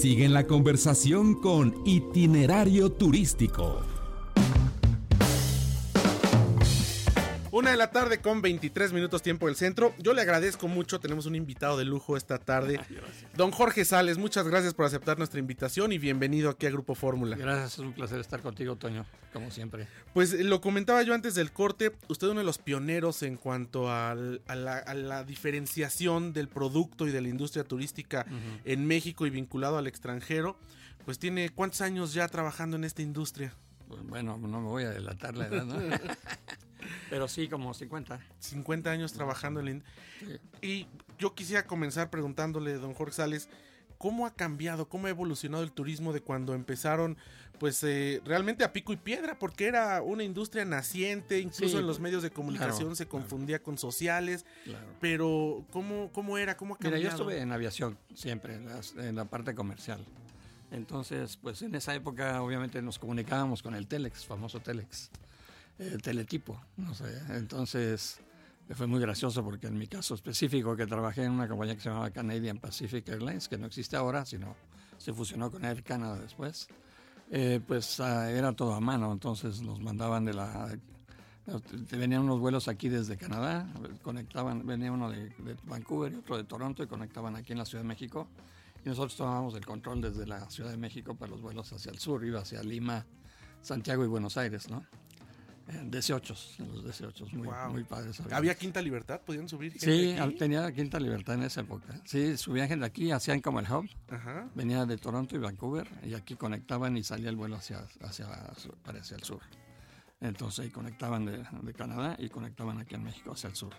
Sigue la conversación con Itinerario Turístico. Una de la tarde con 23 minutos tiempo del centro. Yo le agradezco mucho, tenemos un invitado de lujo esta tarde. Don Jorge Sales, muchas gracias por aceptar nuestra invitación y bienvenido aquí a Grupo Fórmula. Gracias, es un placer estar contigo, Toño, como siempre. Pues eh, lo comentaba yo antes del corte, usted es uno de los pioneros en cuanto al- a, la, a la diferenciación del producto y de la industria turística en México y vinculado al extranjero. Pues tiene cuántos años ya trabajando en esta industria? Pues, Bueno, no me voy a delatar la edad, ¿no? Pero sí, como 50. 50 años trabajando en la in- Y yo quisiera comenzar preguntándole, don Jorge Sales, ¿cómo ha cambiado, cómo ha evolucionado el turismo de cuando empezaron, pues eh, realmente a pico y piedra? Porque era una industria naciente, incluso Sí, en los medios de comunicación claro, se confundía con sociales, Claro. pero ¿cómo, ¿cómo era? ¿Cómo ha Mira, cambiado? yo estuve en aviación siempre, en, las- en la parte comercial. Entonces, pues en esa época obviamente nos comunicábamos con el Telex, famoso Telex, el teletipo, no sé. Entonces, fue muy gracioso porque en mi caso específico, que trabajé en una compañía que se llamaba Canadian Pacific Airlines, que no existe ahora, sino se fusionó con Air Canada después, eh, pues ah, era todo a mano, entonces nos mandaban de la... Venían unos vuelos aquí desde Canadá, conectaban, venía uno de, de Vancouver y otro de Toronto y conectaban aquí en la Ciudad de México. Y nosotros tomábamos el control desde la Ciudad de México para los vuelos hacia el sur, iba hacia Lima, Santiago y Buenos Aires, ¿no? En DC-8, en los DC-8, muy, Wow. muy padres. ¿Había Quinta Libertad? ¿Podían subir gente Sí, aquí? tenía Quinta Libertad en esa época. Sí, subían gente aquí, hacían como el hub. Ajá. Venía de Toronto y Vancouver y aquí conectaban y salía el vuelo hacia, hacia, hacia el sur. Entonces ahí conectaban de, de Canadá y conectaban aquí en México hacia el sur.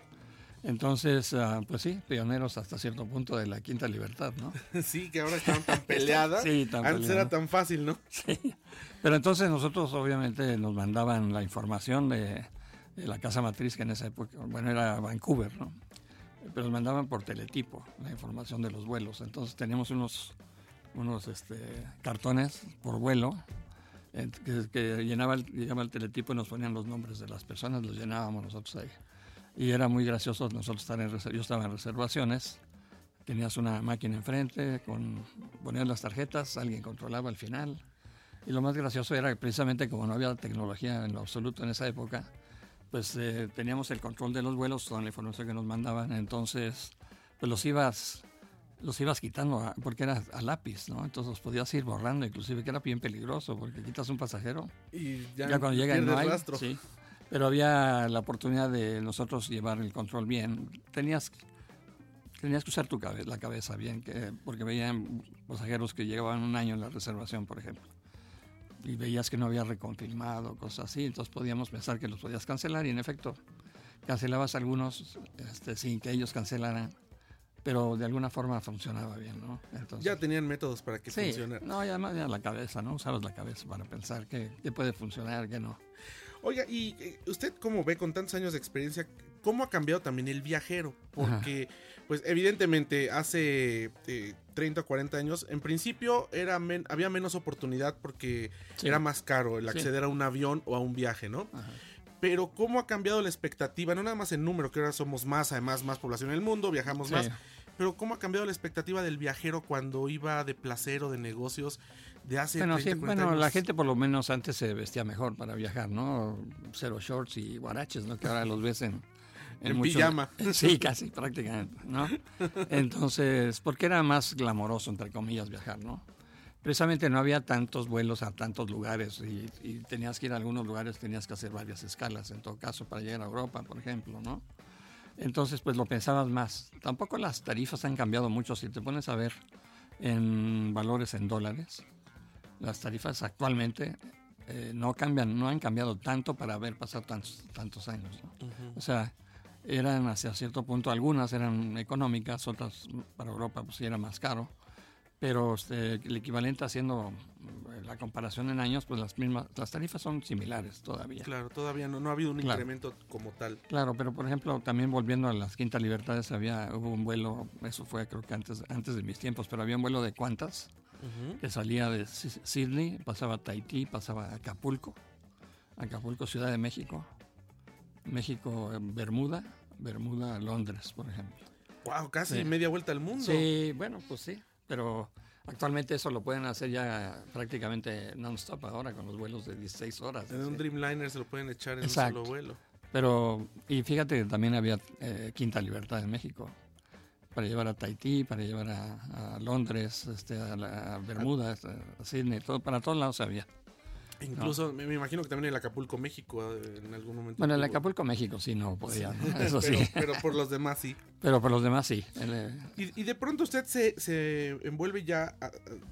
Entonces, ah, pues sí, pioneros hasta cierto punto de la Quinta Libertad, ¿no? Sí, que ahora estaban tan peleadas. Sí, tan Antes era tan fácil, ¿no? Sí. Pero entonces nosotros obviamente nos mandaban la información de, de la casa matriz que en esa época, bueno, era Vancouver, ¿no? Pero nos mandaban por teletipo la información de los vuelos. Entonces teníamos unos, unos este, cartones por vuelo eh, que, que llenaba, el, llegaba el teletipo y nos ponían los nombres de las personas, los llenábamos nosotros ahí. Y era muy gracioso nosotros estar en yo estaba en reservaciones, tenías una máquina enfrente, con ponías las tarjetas, alguien controlaba al final. Y lo más gracioso era que precisamente como no había tecnología en lo absoluto en esa época, pues eh, teníamos el control de los vuelos con la información que nos mandaban, entonces pues los ibas los ibas quitando a- porque era a lápiz, ¿no? Entonces los podías ir borrando, inclusive que era bien peligroso porque quitas un pasajero Y ya, ya, cuando llega pierdes no hay, rastro. sí. Pero había la oportunidad de nosotros llevar el control bien. Tenías, tenías que usar tu cabe- la cabeza bien, que, porque veían pasajeros que llevaban un año en la reservación, por ejemplo. Y veías que no había reconfirmado, cosas así. Entonces podíamos pensar que los podías cancelar y en efecto cancelabas algunos este, sin que ellos cancelaran. Pero de alguna forma funcionaba bien, ¿no? Entonces, Ya tenían métodos para que Sí, funcionara. no, y además ya la cabeza, ¿no? Usabas la cabeza para pensar qué, qué puede funcionar, qué no. Oiga, y eh, usted cómo ve con tantos años de experiencia, cómo ha cambiado también el viajero, porque pues evidentemente hace eh, 30 o 40 años, en principio era men- había menos oportunidad porque Sí. era más caro el Sí. acceder a un avión o a un viaje, ¿no? Ajá. Pero cómo ha cambiado la expectativa, no nada más en número, que ahora somos más, además más población en el mundo, viajamos Sí. más, pero cómo ha cambiado la expectativa del viajero cuando iba de placer o de negocios de hace Bueno, 30, sí, 40 bueno, años? la gente por lo menos antes se vestía mejor para viajar, ¿no? Cero shorts y guaraches, ¿no? Que ahora los ves en... En muchos- pijama. Sí, casi, prácticamente, ¿no? Entonces, porque era más glamoroso, entre comillas, viajar, ¿no? Precisamente no había tantos vuelos a tantos lugares y, y tenías que ir a algunos lugares, tenías que hacer varias escalas, en todo caso, para llegar a Europa, por ejemplo, ¿no? Entonces, pues lo pensabas más. Tampoco las tarifas han cambiado mucho. Si te pones a ver en valores en dólares, las tarifas actualmente eh, no cambian, no han cambiado tanto para haber pasado tantos, tantos años. ¿no? O sea, eran hacia cierto punto, algunas eran económicas, otras para Europa pues sí era más caro. Pero este, el equivalente haciendo eh, la comparación en años, pues las mismas, las tarifas son similares todavía. Claro, todavía no, no ha habido un Claro. incremento como tal. Claro, pero por ejemplo, también volviendo a las Quintas Libertades, había, hubo un vuelo, eso fue creo que antes, antes de mis tiempos, pero había un vuelo de Cuantas que salía de Sydney, pasaba a Tahití, pasaba a Acapulco, Acapulco, Ciudad de México, México, eh, Bermuda, Bermuda, Londres, por ejemplo. Wow, casi Sí. media vuelta al mundo. Sí, bueno, pues sí, pero Actualmente eso lo pueden hacer ya prácticamente non-stop ahora con los vuelos de 16 horas. En un Dreamliner se lo pueden echar en un solo vuelo. Pero, y fíjate que también había eh, Quinta Libertad en México para llevar a Tahití, para llevar a, Londres, este, a, a Bermudas, a Sydney, todo, para todos lados había. Incluso me, imagino que también en el Acapulco, México, eh, en algún momento. Bueno, en el Acapulco, México sí no podía, eso pero, sí. Pero por los demás sí. Pero por los demás sí. Eh, y, de pronto usted se, se envuelve ya,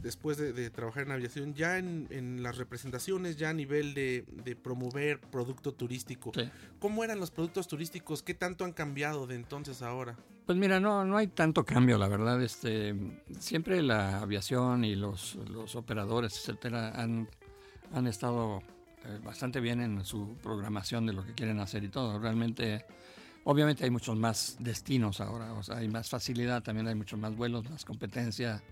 después de, trabajar en aviación, ya en, las representaciones, ya a nivel de, promover producto turístico. ¿Cómo eran los productos turísticos? ¿Qué tanto han cambiado de entonces a ahora? Pues mira, no, no hay tanto cambio, la verdad. Este, siempre la aviación y los, los operadores, etcétera, han han estado eh, bastante bien en su programación de lo que quieren hacer y todo. Realmente, obviamente hay muchos más destinos ahora, o sea, hay más facilidad, también hay muchos más vuelos, más competencia.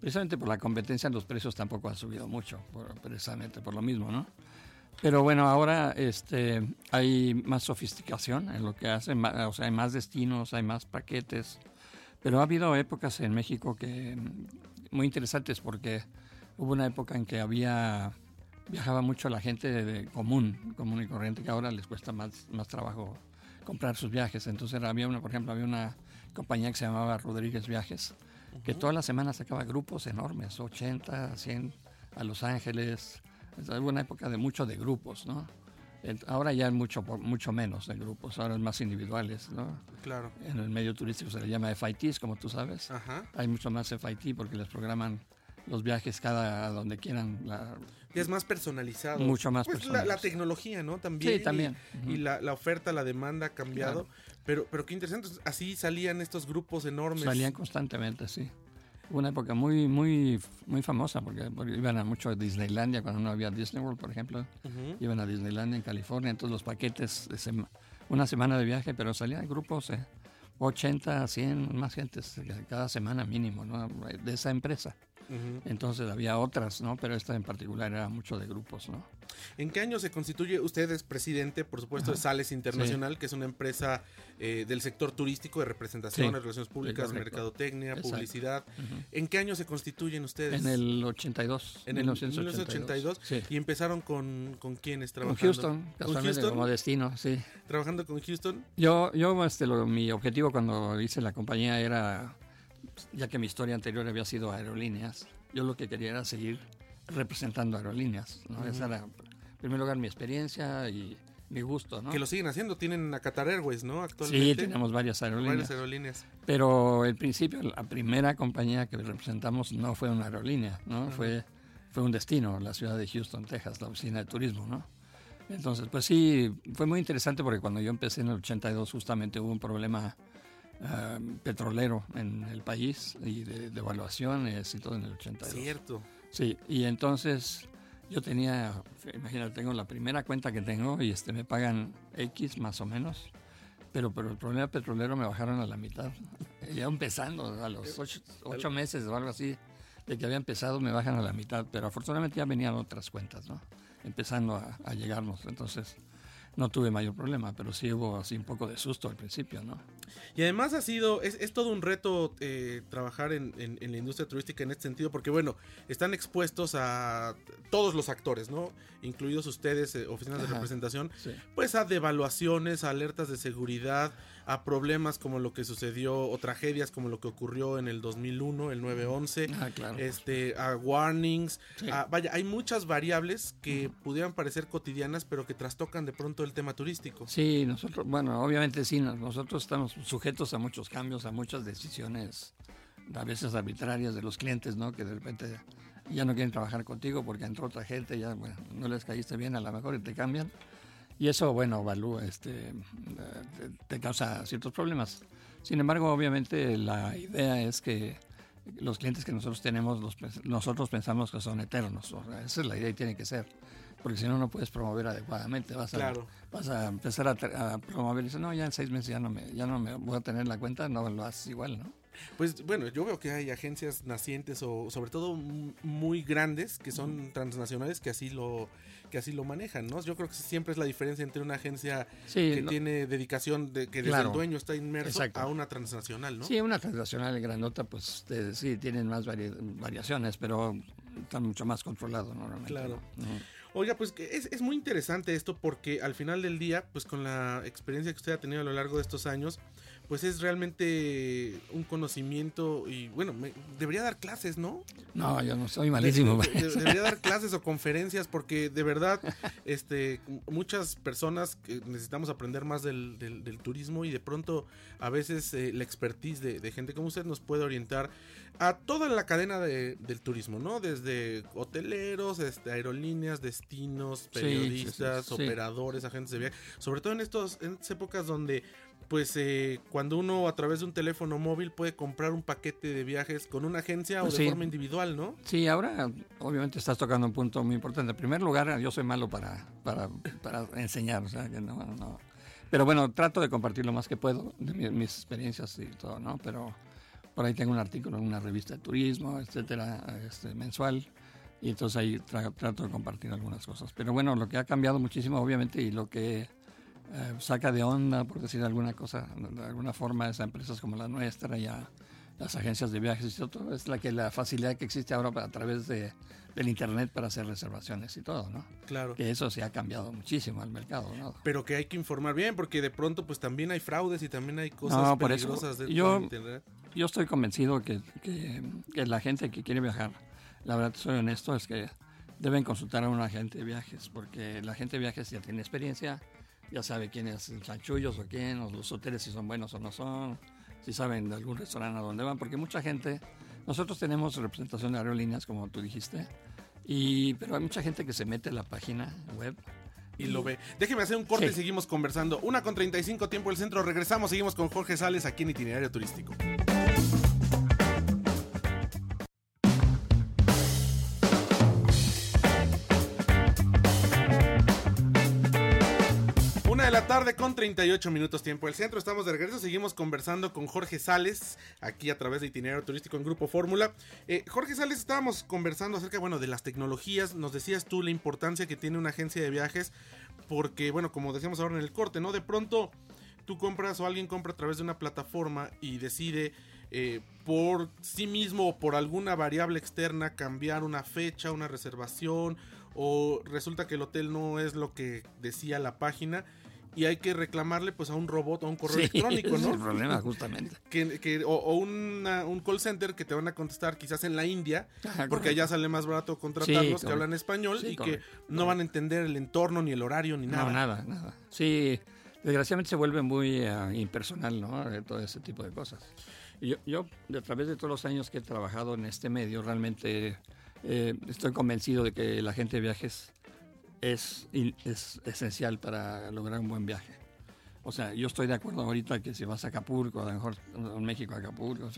Precisamente por la competencia los precios tampoco han subido mucho, precisamente por lo mismo, ¿no? Pero bueno, ahora este, hay más sofisticación en lo que hacen, o sea, hay más destinos, hay más paquetes. Pero ha habido épocas en México que muy interesantes porque hubo una época en que había viajaba mucho la gente de, común, común y corriente, que ahora les cuesta más, más trabajo comprar sus viajes. Entonces había una, por ejemplo, había una compañía que se llamaba Rodríguez Viajes, que todas las semanas sacaba grupos enormes, 80, 100 a Los Ángeles. Hubo una época de mucho de grupos, ¿no? Ahora ya es mucho, mucho menos de grupos, ahora es más individuales, ¿no? Claro. En el medio turístico se le llama FITs, como tú sabes. Ajá. Hay mucho más FIT porque les programan los viajes cada a donde quieran. La, es más personalizado. Mucho más pues personalizado. La, tecnología, ¿no? También. Sí, también. Y, la, oferta, la demanda ha cambiado. Pero, pero qué interesante. Así salían estos grupos enormes. Salían constantemente, sí. Una época muy, muy, muy famosa porque, iban a mucho a Disneylandia cuando no había Disney World, por ejemplo. Iban a Disneylandia en California. Entonces los paquetes, de una semana de viaje, pero salían grupos. Eh, 80, 100, más gente cada semana mínimo, ¿no? De esa empresa. Entonces había otras, ¿no? Pero esta en particular era mucho de grupos, ¿no? ¿En qué año se constituye? Usted es presidente, por supuesto, de Sales Internacional, que es una empresa eh, del sector turístico de representación, relaciones públicas, mercadotecnia, publicidad. ¿En qué año se constituyen ustedes? En el 82. En el 1982. ¿Y empezaron con, con quiénes trabajando? Con Houston, ¿Con Houston? como destino, sí. ¿Trabajando con Houston? Yo, yo este, mi objetivo cuando hice la compañía era ya que mi historia anterior había sido aerolíneas, yo lo que quería era seguir representando aerolíneas. ¿no? Esa era, en primer lugar, mi experiencia y mi gusto. ¿no? Que lo siguen haciendo, tienen a Qatar Airways, ¿no? Actualmente. Sí, tenemos varias aerolíneas. Varias aerolíneas. Pero el principio, la primera compañía que representamos no fue una aerolínea, ¿no? fue, fue un destino, la ciudad de Houston, Texas, la oficina de turismo, ¿no? Entonces, pues sí, fue muy interesante porque cuando yo empecé en el 82 justamente hubo un problema Ah, petrolero en el país y de devaluaciones y todo en el 82. Cierto. Sí, y entonces yo tenía, imagínate, tengo la primera cuenta que tengo y este me pagan X más o menos, pero pero el problema petrolero me bajaron a la mitad. Ya empezando, a los ocho, meses o algo así, de que había empezado me bajan a la mitad, pero afortunadamente ya venían otras cuentas, ¿no? Empezando a, a llegarnos, entonces no tuve mayor problema, pero sí hubo así un poco de susto al principio, ¿no? Y además ha sido, es, todo un reto eh, trabajar en, la industria turística en este sentido, porque bueno, están expuestos a todos los actores, ¿no? Incluidos ustedes, eh, oficinas de representación, pues a devaluaciones, a alertas de seguridad, a problemas como lo que sucedió o tragedias como lo que ocurrió en el 2001, el 911, ah, claro. este, a warnings, vaya, hay muchas variables que pudieran parecer cotidianas, pero que trastocan de pronto el tema turístico. Sí, nosotros, bueno, obviamente sí, nosotros estamos sujetos a muchos cambios, a muchas decisiones, a veces arbitrarias de los clientes, ¿no? Que de repente ya no quieren trabajar contigo porque entró otra gente, ya bueno, no les caíste bien a lo mejor y te cambian. Y eso, bueno, valúa, este, te, causa ciertos problemas. Sin embargo, obviamente la idea es que los clientes que nosotros tenemos, nosotros pensamos que son eternos. esa es la idea y tiene que ser. Porque si no, no puedes promover adecuadamente. Vas a, vas a empezar a, promover y dices, no, ya en seis meses ya no, me, ya no me voy a tener la cuenta, no lo haces igual, ¿no? Pues bueno, yo veo que hay agencias nacientes o sobre todo muy grandes que son transnacionales que así lo que así lo manejan, ¿no? Yo creo que siempre es la diferencia entre una agencia que tiene dedicación de que desde el dueño está inmerso a una transnacional, ¿no? Sí, una transnacional grandota pues sí tienen más variaciones, pero están mucho más controlado normalmente. Claro. Oiga, pues es, es muy interesante esto porque al final del día, pues con la experiencia que usted ha tenido a lo largo de estos años, pues es realmente un conocimiento y bueno, debería dar clases, ¿no? No, yo no soy malísimo. debería dar clases o conferencias porque de verdad este, muchas personas que necesitamos aprender más del, del, turismo y de pronto a veces eh, la expertise de, gente como usted nos puede orientar a toda la cadena de, del turismo, ¿no? Desde hoteleros, este, aerolíneas, destinos, periodistas, operadores, agentes de viaje, sobre todo en, estos, en estas épocas donde pues eh, cuando uno a través de un teléfono móvil puede comprar un paquete de viajes con una agencia o de forma individual, ¿no? Sí, ahora obviamente estás tocando un punto muy importante. En primer lugar, yo soy malo para, para, para enseñar, o sea, que no, no. Pero bueno, trato de compartir lo más que puedo de mis, experiencias y todo, ¿no? Pero por ahí tengo un artículo en una revista de turismo, etcétera, este, mensual. Y entonces ahí trato de compartir algunas cosas. Pero bueno, lo que ha cambiado muchísimo, obviamente, y lo que eh, saca de onda, por decir alguna cosa, de alguna forma, esas empresas como la nuestra, ya las agencias de viajes y todo, es la que la facilidad que existe ahora a través de, del internet para hacer reservaciones y todo, ¿no? Claro. Que eso se ha cambiado muchísimo al mercado, ¿no? Pero que hay que informar bien, porque de pronto pues también hay fraudes y también hay cosas peligrosas de yo, internet. Yo estoy convencido que, que, que, la gente que quiere viajar, la verdad soy honesto, es que deben consultar a un agente de viajes, porque la gente de viajes ya tiene experiencia, ya sabe quién es el chanchullos o quién, o los hoteles si son buenos o no son, si saben de algún restaurante a dónde van, porque mucha gente, nosotros tenemos representación de aerolíneas, como tú dijiste, y, pero hay mucha gente que se mete en la página web y lo ve. Déjeme hacer un corte y seguimos conversando. Una con 35 tiempo el centro. Regresamos, seguimos con Jorge Sales aquí en Itinerario Turístico. Con 38 minutos tiempo del centro. Estamos de regreso, seguimos conversando con Jorge Sales, aquí a través de Itinerario Turístico en Grupo Fórmula. Eh, Jorge Sales, estábamos conversando acerca, bueno, de las tecnologías. Nos decías tú la importancia que tiene una agencia de viajes, porque, bueno, como decíamos ahora en el corte, ¿no? De pronto tú compras o alguien compra a través de una plataforma y decide eh, por sí mismo o por alguna variable externa cambiar una fecha, una reservación, o resulta que el hotel no es lo que decía la página y hay que reclamarle pues a un robot o a un correo electrónico, ¿no? Es el problema, justamente. Que, o, un call center que te van a contestar quizás en la India, porque allá sale más barato contratarlos que hablan español y que no van a entender el entorno, ni el horario, ni nada. No, nada, nada. Sí, desgraciadamente se vuelve muy eh, impersonal, ¿no? Todo ese tipo de cosas. yo, yo, a través de todos los años que he trabajado en este medio, realmente eh, estoy convencido de que la gente de viajes es, es esencial para lograr un buen viaje. O sea, yo estoy de acuerdo ahorita que si vas a Acapulco, a lo mejor en México a Acapulco,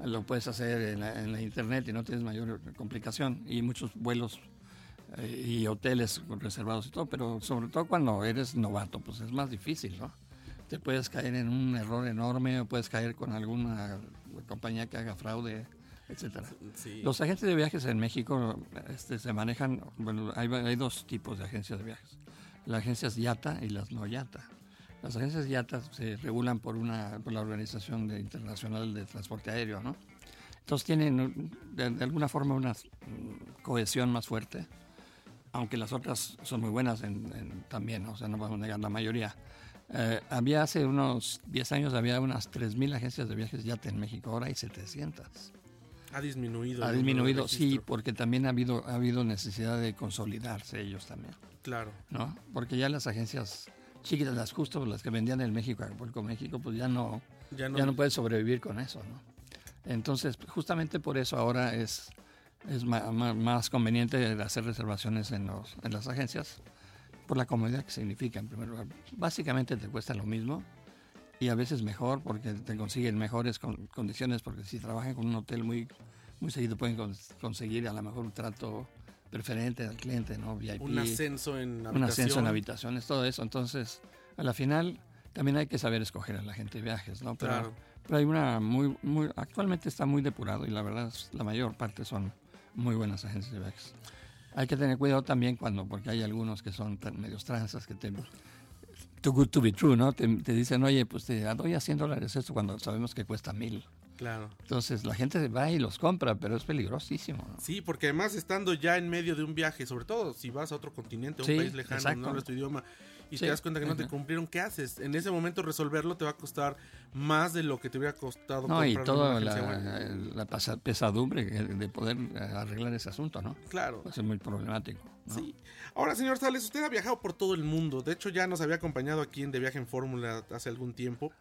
lo puedes hacer en la, internet y no tienes mayor complicación. Y muchos vuelos eh, y hoteles reservados y todo, pero sobre todo cuando eres novato, pues es más difícil, ¿no? Te puedes caer en un error enorme o puedes caer con alguna compañía que haga fraude etcétera. Los agentes de viajes en México este, se manejan, bueno, hay, hay, dos tipos de agencias de viajes. Las agencias YATA y las no YATA. Las agencias YATA se regulan por, una, por la Organización Internacional de Transporte Aéreo, ¿no? Entonces tienen de, alguna forma una cohesión más fuerte, aunque las otras son muy buenas en, también, o sea, no vamos a negar la mayoría. Eh, había hace unos 10 años, había unas 3.000 agencias de viajes YATA en México, ahora hay 700. Ha disminuido. Ha disminuido, sí, porque también ha habido, ha habido necesidad de consolidarse ellos también. Claro. ¿No? Porque ya las agencias chiquitas, las justo las que vendían en México, Acapulco, México, pues ya no, ya no, ya no puede sobrevivir con eso, ¿no? Entonces, justamente por eso ahora es, es más, conveniente hacer reservaciones en, los, en las agencias, por la comodidad que significa, en primer lugar. Básicamente te cuesta lo mismo, y a veces mejor porque te consiguen mejores condiciones porque si trabajan con un hotel muy muy seguido pueden conseguir a lo mejor un trato preferente al cliente, ¿no? VIP, un ascenso en habitaciones. Un ascenso en habitaciones, todo eso. Entonces, a la final también hay que saber escoger a la gente de viajes, ¿no? Pero Pero hay una muy, muy, actualmente está muy depurado y la verdad es- la mayor parte son muy buenas agencias de viajes. Hay que tener cuidado también cuando, porque hay algunos que son tan medios tranzas que te... Too good to be true, ¿no? Te, te dicen, oye, pues te doy a 100 dólares esto cuando sabemos que cuesta mil. Claro. Entonces la gente va y los compra, pero es peligrosísimo. ¿no? Sí, porque además estando ya en medio de un viaje, sobre todo si vas a otro continente, a un Sí, país lejano, no hablas tu idioma, y Sí, te das cuenta que no te cumplieron, ¿qué haces? En ese momento resolverlo te va a costar más de lo que te hubiera costado No, y toda la, la pesa- pesadumbre de poder eh, arreglar ese asunto, ¿no? Claro. Va a ser muy problemático. ¿no? Sí. Ahora, señor Sales, usted ha viajado por todo el mundo. De hecho, ya nos había acompañado aquí en De Viaje en Fórmula hace algún tiempo.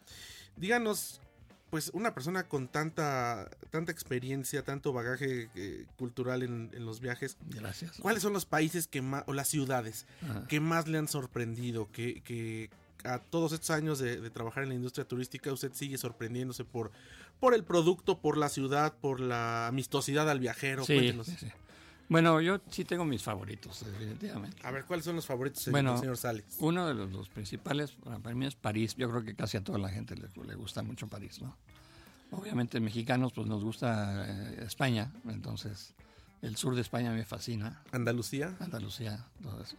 Díganos, pues, una persona con tanta, tanta experiencia, tanto bagaje eh, cultural en, en los viajes, Gracias. ¿cuáles son los países que más, o las ciudades Ajá. que más le han sorprendido? Que, que a todos estos años de, de trabajar en la industria turística, usted sigue sorprendiéndose por, por el producto, por la ciudad, por la amistosidad al viajero. Sí, sí, sí. Bueno, yo sí tengo mis favoritos, definitivamente. A ver, ¿cuáles son los favoritos del Bueno, señor Sales? Uno de los, los principales para para mí es París. Yo creo que casi a toda la gente le, le gusta mucho París, ¿no? Obviamente mexicanos pues nos gusta eh, España, entonces el sur de España me fascina, Andalucía. Andalucía, todo eso.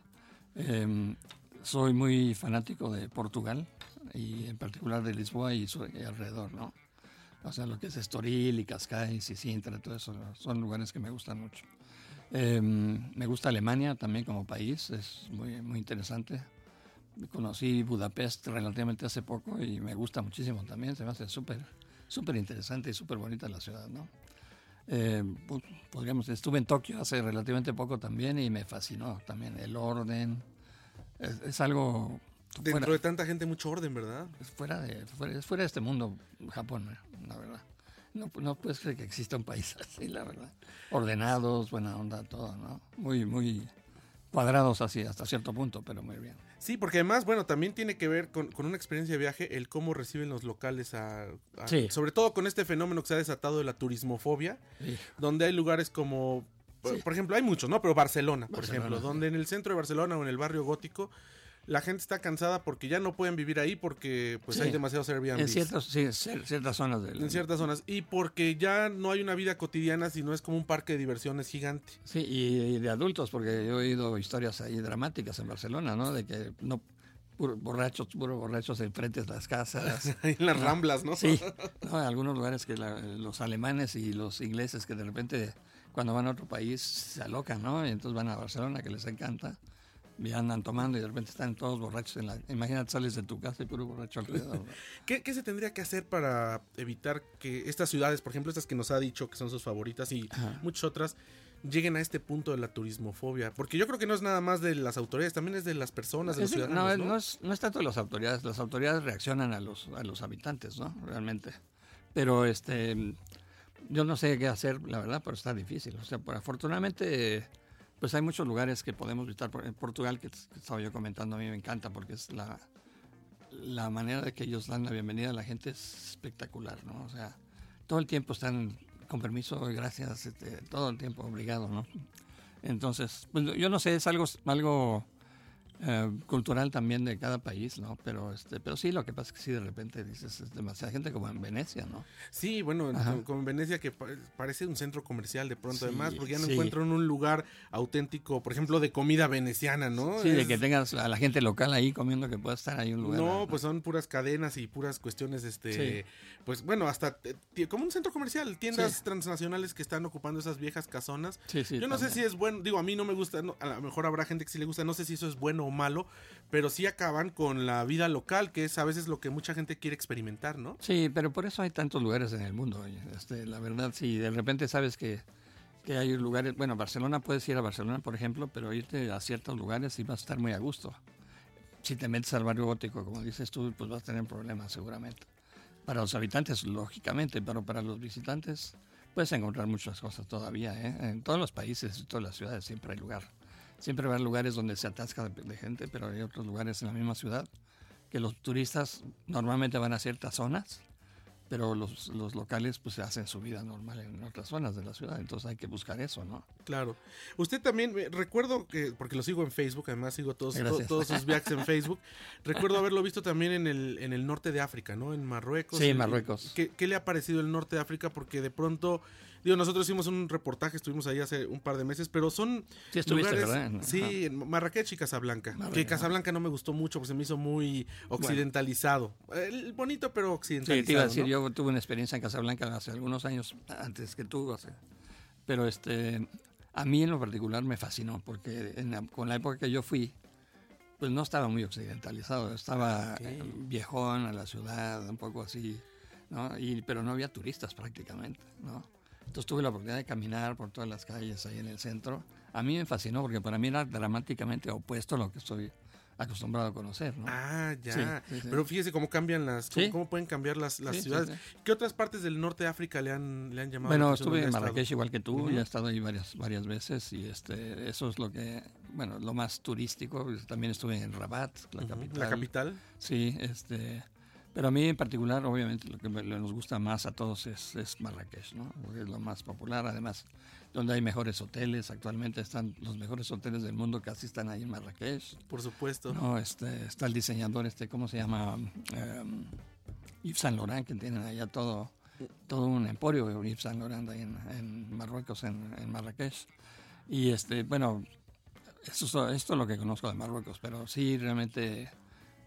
Em, soy muy fanático de Portugal y en particular de Lisboa y, su- y alrededor, ¿no? O sea, lo que es Estoril y Cascais y Sintra, todo eso son lugares que me gustan mucho. Em, me gusta Alemania también como país, es muy, muy interesante. Conocí Budapest relativamente hace poco y me gusta muchísimo también, se me hace súper, súper interesante y súper bonita la ciudad, ¿no? Eh, podríamos, estuve en Tokio hace relativamente poco también y me fascinó también el orden. Es, es algo Dentro fuera, de tanta gente, mucho orden, ¿verdad? es fuera de, fuera, es fuera de este mundo, Japón, eh, la verdad. No, no puedes creer que exista un país así, la verdad. Ordenados, buena onda, todo, ¿no? Muy, muy cuadrados así hasta cierto punto, pero muy bien. Sí, porque además, bueno, también tiene que ver con, con una experiencia de viaje el cómo reciben los locales a, a- Sí. sobre todo con este fenómeno que se ha desatado de la turismofobia, Sí. donde hay lugares como, por- Sí. por ejemplo, hay muchos, ¿no? Pero Barcelona, por Barcelona, ejemplo, donde en el centro de Barcelona o en el barrio gótico, la gente está cansada porque ya no pueden vivir ahí porque pues Sí. hay demasiados Airbnb. En ciertas, sí, ciertas zonas del... en ciertas zonas y porque ya no hay una vida cotidiana sino es como un parque de diversiones gigante. Sí, y, y de adultos, porque yo he oído historias ahí dramáticas en Barcelona, ¿no? De que no puro borrachos, puro borrachos enfrente de las casas. En las ramblas, ¿no? Sí, no, en algunos lugares que la- los alemanes y los ingleses que de repente cuando van a otro país se alocan, ¿no? Y entonces van a Barcelona, que les encanta, y andan tomando y de repente están todos borrachos en la... Imagínate, sales de tu casa y puro borracho alrededor. ¿Qué, qué se tendría que hacer para evitar que estas ciudades, por ejemplo, estas que nos ha dicho que son sus favoritas y Ajá. muchas otras, lleguen a este punto de la turismofobia? Porque yo creo que no es nada más de las autoridades, también es de las personas, de los Es de- ciudadanos. no, no es, no es tanto de las autoridades, las autoridades reaccionan a los, a los habitantes, ¿no? Realmente. Pero este, yo no sé qué hacer, la verdad, pero está difícil. O sea, por, afortunadamente, pues hay muchos lugares que podemos visitar. En Portugal, que, que estaba yo comentando, a mí me encanta porque es la, la manera de que ellos dan la bienvenida a la gente es espectacular, ¿no? O sea, todo el tiempo están con permiso, gracias, este, todo el tiempo obligado, ¿no? Entonces, pues, yo no sé, es algo, algo eh, cultural también de cada país, ¿no? Pero este, pero sí, lo que pasa es que sí de repente dices, es demasiada gente como en Venecia, ¿no? Sí, bueno, en- Ajá. como, en Venecia que pa- parece un centro comercial de pronto Sí, además, porque ya no sí. encuentran un lugar auténtico, por ejemplo, de comida veneciana, ¿no? Sí, de que tengas a la gente local ahí comiendo que pueda estar ahí un lugar. No, pues son puras cadenas y puras cuestiones, este, Sí. pues bueno, hasta eh, como un centro comercial, tiendas transnacionales que están ocupando esas viejas casonas. Sí, sí, Yo no sé si es bueno, digo, a mí no me gusta, no, a lo mejor habrá gente que sí le gusta, no sé si eso es bueno malo, pero sí acaban con la vida local, que es a veces lo que mucha gente quiere experimentar, ¿no? Sí, pero por eso hay tantos lugares en el mundo. Este, la verdad, si de repente sabes que, que hay lugares, bueno, Barcelona puedes ir a Barcelona, por ejemplo, pero irte a ciertos lugares y vas a estar muy a gusto. Si te metes al barrio gótico, como dices tú, pues vas a tener problemas seguramente. Para los habitantes, lógicamente, pero para los visitantes puedes encontrar muchas cosas todavía. ¿eh? En todos los países y todas las ciudades siempre hay lugar. Siempre va a haber lugares donde se atasca de, de gente, pero hay otros lugares en la misma ciudad que los turistas normalmente van a ciertas zonas pero los, los locales pues hacen su vida normal en otras zonas de la ciudad, entonces hay que buscar eso, ¿no? Claro. Usted también, eh, recuerdo que, porque lo sigo en Facebook, además sigo todos, todos sus viajes en Facebook, recuerdo haberlo visto también en el, en el norte de África, ¿no? En Marruecos. Sí, en Marruecos. ¿Qué, ¿Qué le ha parecido el norte de África? Porque de pronto Digo, nosotros hicimos un reportaje, estuvimos ahí hace un par de meses, pero son sí, lugares, ¿verdad? Sí, en Marrakech y Casablanca. que Casablanca no me gustó mucho porque se me hizo muy occidentalizado. bonito, pero occidentalizado. Sí, te iba a decir, yo tuve una experiencia en Casablanca hace algunos años, antes que tú, pero este, a mí en lo particular me fascinó, porque con la época que yo fui, pues no estaba muy occidentalizado, estaba viejón a la ciudad, un poco así, ¿no? Y, pero no había turistas prácticamente, ¿no? Entonces tuve la oportunidad de caminar por todas las calles ahí en el centro. A mí me fascinó porque para mí era dramáticamente opuesto a lo que estoy acostumbrado a conocer. ¿no? Ah, ya. Pero fíjese cómo cambian las, cómo, pueden cambiar las, las ciudades. ¿Qué otras partes del norte de África le han, le han llamado? Bueno, estuve en Marrakech igual que tú, ya he estado ahí varias, varias veces y este, eso es lo que, bueno, lo más turístico. También estuve en Rabat, la capital. ¿La capital? Sí, este pero a mí en particular, obviamente, lo que nos gusta más a todos es, es Marrakech, ¿no? Porque es lo más popular, además, donde hay mejores hoteles. Actualmente están los mejores hoteles del mundo, casi están ahí en Marrakech. Por supuesto. No, este, está el diseñador, este, ¿cómo se llama? Um, Yves Saint Laurent, que tienen allá todo, todo un emporio de Yves Saint Laurent ahí en, Marruecos, en, en, Marrakech. Y este, bueno, esto, esto es lo que conozco de Marruecos, pero sí, realmente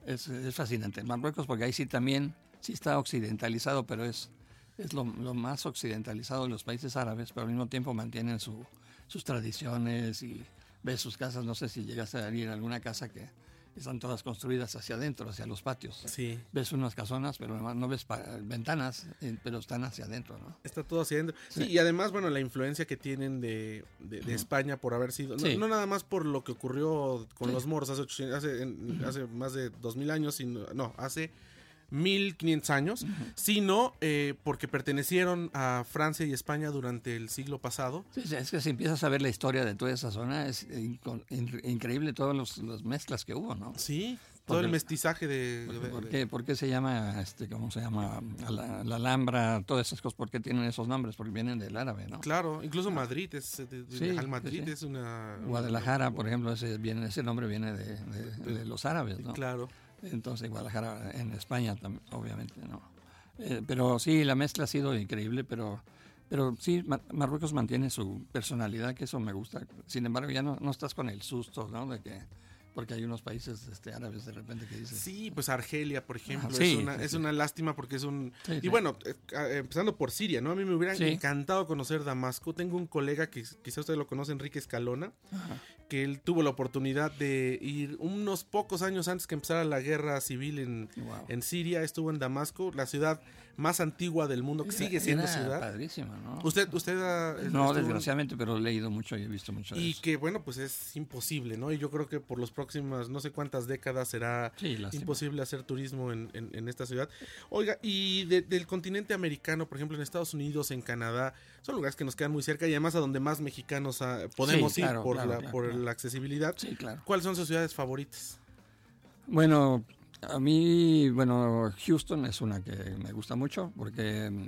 es, es, fascinante. Marruecos, porque ahí sí también, sí está occidentalizado, pero es, es lo, más occidentalizado de los países árabes, pero al mismo tiempo mantienen su, sus tradiciones y ves sus casas. No sé si llegaste a ir a alguna casa que están todas construidas hacia adentro, hacia los patios. Sí. Ves unas casonas, pero no ves ventanas, eh, pero están hacia adentro, ¿no? Está todo hacia adentro. Sí, y además, bueno, la influencia que tienen de, de, España por haber sido, no, nada más por lo que ocurrió con los moros hace, hace, hace más de dos mil años, sino, no, hace 1500 años, sino eh, porque pertenecieron a Francia y España durante el siglo pasado. Sí, es que si empiezas a ver la historia de toda esa zona, es increíble todas las mezclas que hubo, ¿no? Sí, todo el mestizaje de... ¿por, qué, se llama, este, cómo se llama, la, Alhambra, todas esas cosas? ¿Por qué tienen esos nombres? Porque vienen del árabe, ¿no? Claro, incluso ah. Madrid, es, de, Madrid es una... Guadalajara, por ejemplo, ese, viene, ese nombre viene de, de los árabes, ¿no? Claro entonces Guadalajara en España obviamente, ¿no? Eh, pero sí, la mezcla ha sido increíble, pero, pero sí, Marruecos mantiene su personalidad, que eso me gusta. Sin embargo, ya no, no estás con el susto, ¿no? De que porque hay unos países este, árabes de repente que dicen. Sí, pues Argelia, por ejemplo, es, una, es una lástima porque es un... y bueno, eh, empezando por Siria, ¿no? A mí me hubiera encantado conocer Damasco. Tengo un colega que quizá usted lo conoce, Enrique Escalona, que él tuvo la oportunidad de ir unos pocos años antes que empezara la guerra civil en, en Siria, estuvo en Damasco, la ciudad más antigua del mundo, que sigue siendo ciudad. Padrísima, ¿no? Usted, usted No, desgraciadamente, pero he leído mucho y he visto mucho. y que bueno, pues es imposible, ¿no? Y yo creo que por las próximas no sé cuántas décadas será imposible hacer turismo en, en, esta ciudad. Oiga, y del continente americano, por ejemplo, en Estados Unidos, en Canadá, son lugares que nos quedan muy cerca y además a donde más mexicanos ah, podemos ir por, la, por la accesibilidad. Sí, claro. ¿Cuáles son sus ciudades favoritas? Bueno, a mí, bueno, Houston es una que me gusta mucho porque mm,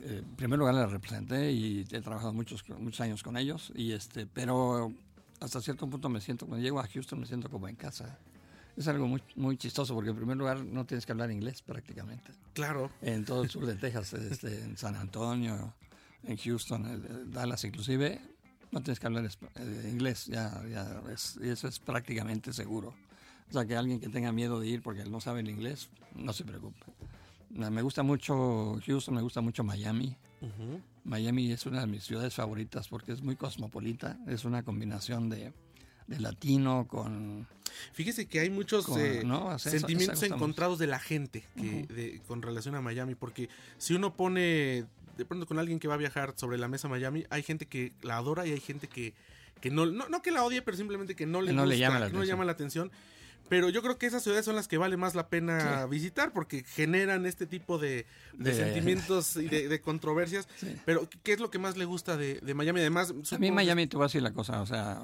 eh, en primer lugar la representé y he trabajado muchos, muchos años con ellos, y este, pero hasta cierto punto me siento, cuando llego a Houston me siento como en casa. Es algo muy, muy chistoso porque en primer lugar no tienes que hablar inglés prácticamente. Claro. En todo el sur de Texas, este, en San Antonio, en Houston, en Dallas inclusive, no tienes que hablar eh, inglés, ya, ya y eso es prácticamente seguro. O sea, que alguien que tenga miedo de ir porque no sabe el inglés, no se preocupe. Me gusta mucho Houston, me gusta mucho Miami. Miami es una de mis ciudades favoritas porque es muy cosmopolita. Es una combinación de, latino con... Fíjese que hay muchos eh, sentimientos encontrados de la gente que, con relación a Miami, porque si uno pone de pronto con alguien que va a viajar sobre la mesa Miami, hay gente que la adora y hay gente que, que no, no, que la odie, pero simplemente que no le, no le llama la no llama la atención. Pero yo creo que esas ciudades son las que vale más la pena visitar porque generan este tipo de, sentimientos y de, controversias. Pero, ¿qué es lo que más le gusta de, Miami? Además, a mí Miami te voy a decir la cosa, o sea,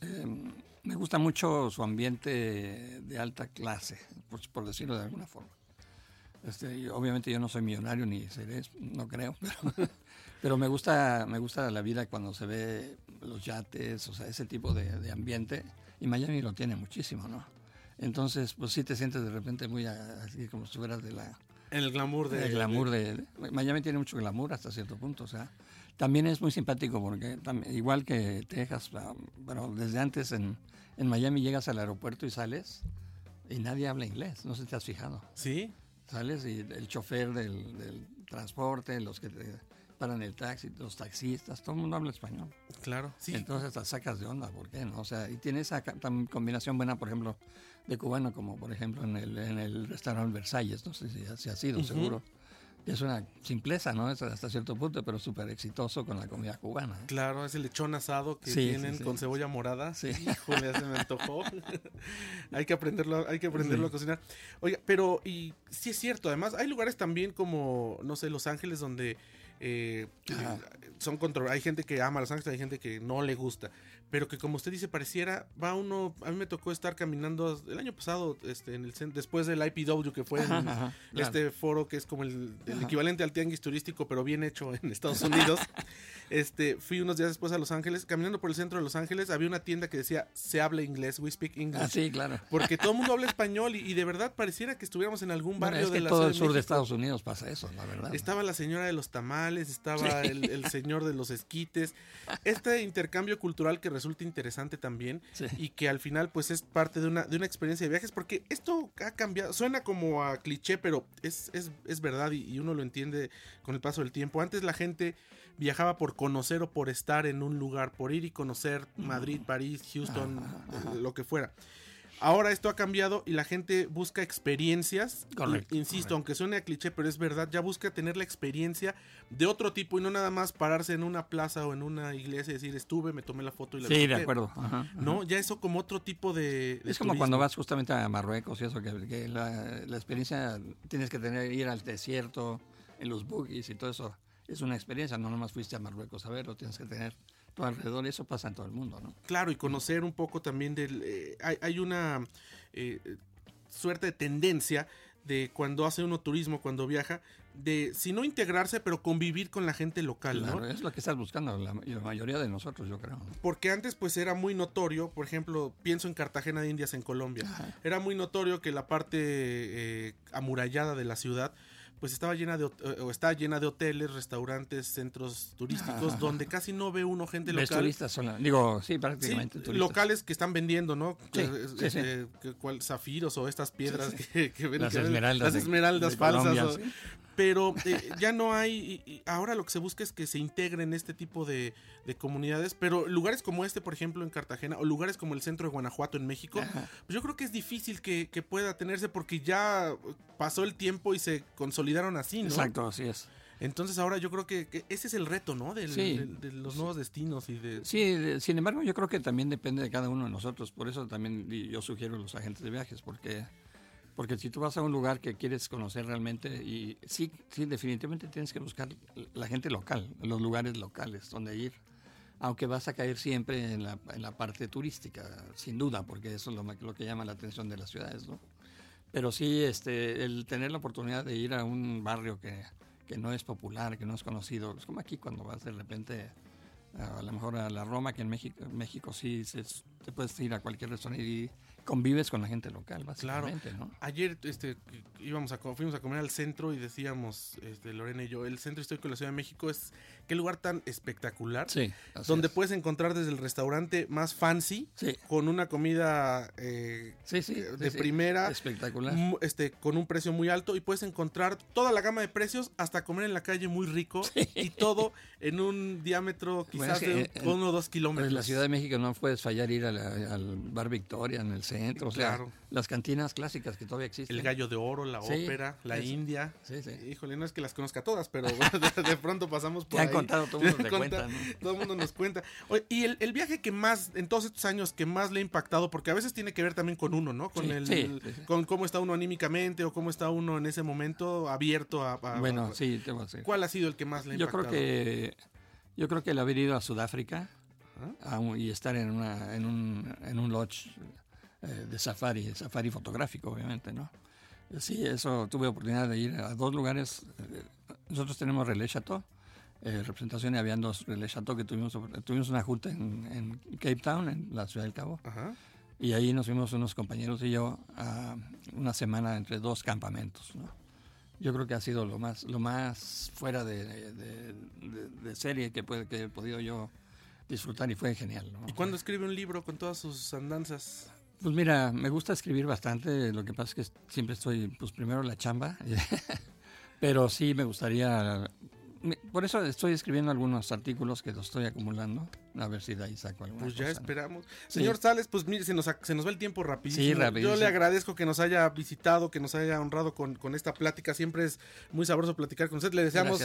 em, me gusta mucho su ambiente de alta clase, por, decirlo de alguna forma. Este, obviamente yo no soy millonario ni seré, no creo, pero, pero, me gusta me gusta la vida cuando se ve los yates, o sea, ese tipo de, de ambiente. Y Miami lo tiene muchísimo, ¿no? Entonces, pues sí te sientes de repente muy así como si fueras de la... El glamour de... El glamour de, Miami tiene mucho glamour hasta cierto punto, o sea, también es muy simpático porque igual que Texas, ah, desde antes en, en Miami llegas al aeropuerto y sales y nadie habla inglés, no sé si te has fijado. Sí. Sales y el chofer del, del transporte, los que te paran el taxi, los taxistas, todo el mundo habla español. Claro, sí. Entonces te sacas de onda, ¿por qué no? O sea, y tiene esa combinación buena, por ejemplo, de cubano, como por ejemplo en el, en el restaurante Versalles, no sé si, ha sido, seguro. Es una simpleza, ¿no? Es hasta cierto punto, pero súper exitoso con la comida cubana. ¿eh? Claro, es el lechón asado que tienen con cebolla morada. Sí. Híjole, se me antojó. hay que aprenderlo, hay que aprenderlo a cocinar. Oiga, pero y sí es cierto, además hay lugares también como, no sé, Los Ángeles donde eh, son hay gente que ama Los Ángeles, hay gente que no le gusta pero que como usted dice pareciera va uno a mí me tocó estar caminando el año pasado este en el después del IPW que fue en este foro que es como el, equivalente al tianguis turístico pero bien hecho en Estados Unidos. Este fui unos días después a Los Ángeles caminando por el centro de Los Ángeles había una tienda que decía se habla inglés we speak English ah, sí claro. Porque todo el mundo habla español y, de verdad pareciera que estuviéramos en algún barrio de la todo el sur de Estados Unidos pasa eso la verdad. Estaba la señora de los tamales estaba el, señor de los esquites. Este intercambio cultural que resulta interesante también y que al final pues es parte de una, de una experiencia de viajes porque esto ha cambiado, suena como a cliché, pero es, es, es verdad y, uno lo entiende con el paso del tiempo. Antes la gente viajaba por conocer o por estar en un lugar, por ir y conocer Madrid, París, Houston, lo que fuera. Ahora esto ha cambiado y la gente busca experiencias. Correcto. insisto, aunque suene a cliché, pero es verdad, ya busca tener la experiencia de otro tipo y no nada más pararse en una plaza o en una iglesia y decir estuve, me tomé la foto y la Sí, de acuerdo. No, ya eso como otro tipo de. es como cuando vas justamente a Marruecos y eso, que, la, experiencia tienes que tener, ir al desierto, en los buggies y todo eso. Es una experiencia, no nomás fuiste a Marruecos a verlo, tienes que tener todo alrededor, eso pasa en todo el mundo, ¿no? Claro, y conocer un poco también del... Eh, hay, una eh, suerte de tendencia de cuando hace uno turismo, cuando viaja, de si no integrarse, pero convivir con la gente local, claro, Es lo que estás buscando la, la mayoría de nosotros, yo creo. Porque antes pues era muy notorio, por ejemplo, pienso en Cartagena de Indias en Colombia, era muy notorio que la parte eh, amurallada de la ciudad pues estaba llena de o está llena de hoteles, restaurantes, centros turísticos donde casi no ve uno gente local. turistas son, digo, sí, prácticamente locales que están vendiendo, ¿no? Este, cual, zafiros o estas piedras que, que, las esmeraldas, las esmeraldas falsas pero eh, ya no hay, y ahora lo que se busca es que se integren este tipo de, comunidades, pero lugares como este, por ejemplo, en Cartagena, o lugares como el centro de Guanajuato en México, pues yo creo que es difícil que, pueda tenerse porque ya pasó el tiempo y se consolidaron así, ¿no? Exacto, así es. Entonces ahora yo creo que, ese es el reto, ¿no? de, los nuevos destinos y de... Sí, sin embargo yo creo que también depende de cada uno de nosotros, por eso también yo sugiero los agentes de viajes, porque porque si tú vas a un lugar que quieres conocer realmente, y sí, sí, definitivamente tienes que buscar la gente local, los lugares locales donde ir. Aunque vas a caer siempre en la, en la parte turística, sin duda, porque eso es lo, lo, que llama la atención de las ciudades, ¿no? Pero sí, este, el tener la oportunidad de ir a un barrio que, que no es popular, que no es conocido, es como aquí cuando vas de repente a, lo mejor a la Roma, que en México, México sí se, te puedes ir a cualquier restaurante y convives con la gente local, básicamente, claro. ¿no? Ayer este, íbamos a, fuimos a comer al centro y decíamos, este, Lorena y yo, el centro histórico de la Ciudad de México es qué lugar tan espectacular, sí, donde puedes encontrar desde el restaurante más fancy, con una comida eh, de primera, espectacular, este, con un precio muy alto y puedes encontrar toda la gama de precios hasta comer en la calle muy rico y todo en un diámetro quizás de uno o dos kilómetros. En la Ciudad de México no puedes fallar ir al bar Victoria en el centro, claro. las cantinas clásicas que todavía existen. El gallo de oro, la ópera, la India. Sí, sí. Híjole, no es que las conozca todas, pero de, pronto pasamos por Te han contado, todo el mundo te cuenta, Todo el mundo nos cuenta. y el, viaje que más, en todos estos años, que más le ha impactado, porque a veces tiene que ver también con uno, ¿no? Con, el, con cómo está uno anímicamente o cómo está uno en ese momento abierto a... bueno, sí, te voy a decir. ¿Cuál ha sido el que más le ha impactado? Yo creo que, yo creo que el haber ido a Sudáfrica y estar en, una, en, un, en un lodge de safari, safari fotográfico, obviamente, ¿no? Sí, eso tuve oportunidad de ir a dos lugares. Eh, nosotros tenemos Relais Chateau, eh, representación y habían dos Relais Chateau que tuvimos, tuvimos una junta en, Cape Town, en la ciudad del Cabo. Y ahí nos fuimos unos compañeros y yo a una semana entre dos campamentos. Yo creo que ha sido lo más, lo más fuera de, serie que, puede, que he podido yo disfrutar y fue genial. ¿Y cuándo escribe un libro con todas sus andanzas? Pues mira, me gusta escribir bastante, lo que pasa es que siempre estoy, pues primero la chamba, pero sí me gustaría por eso estoy escribiendo algunos artículos que los estoy acumulando. A ver si de ahí saco alguna Pues ya esperamos. Señor Sales, pues mire, se nos, se nos va el tiempo rapidísimo. Sí, rapidísimo. Yo le agradezco que nos haya visitado, que nos haya honrado con, con esta plática. Siempre es muy sabroso platicar con usted. Le deseamos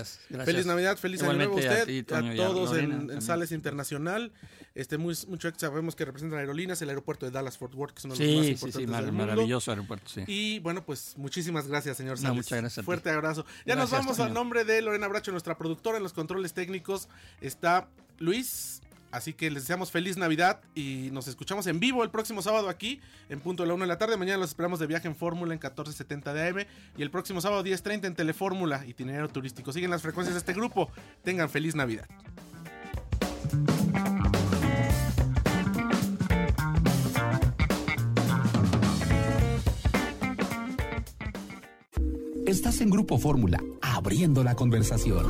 feliz Navidad, feliz año nuevo a usted, a, todos en, Sales Internacional. Este, muy, mucho sabemos que representan aerolíneas, el aeropuerto de Dallas Fort Worth, que es uno de los más importantes sí, sí, del maravilloso aeropuerto, sí. Y bueno, pues muchísimas gracias, señor Sales. muchas gracias. Fuerte abrazo. Ya nos vamos al nombre de Lorena Bracho, nuestra productora en los controles técnicos. Está Luis. Así que les deseamos feliz Navidad y nos escuchamos en vivo el próximo sábado aquí en punto de la 1 de la tarde. Mañana los esperamos de viaje en Fórmula en 1470 de AM y el próximo sábado 10.30 en Telefórmula, itinerario turístico. Siguen las frecuencias de este grupo. Tengan feliz Navidad. Estás en Grupo Fórmula, abriendo la conversación.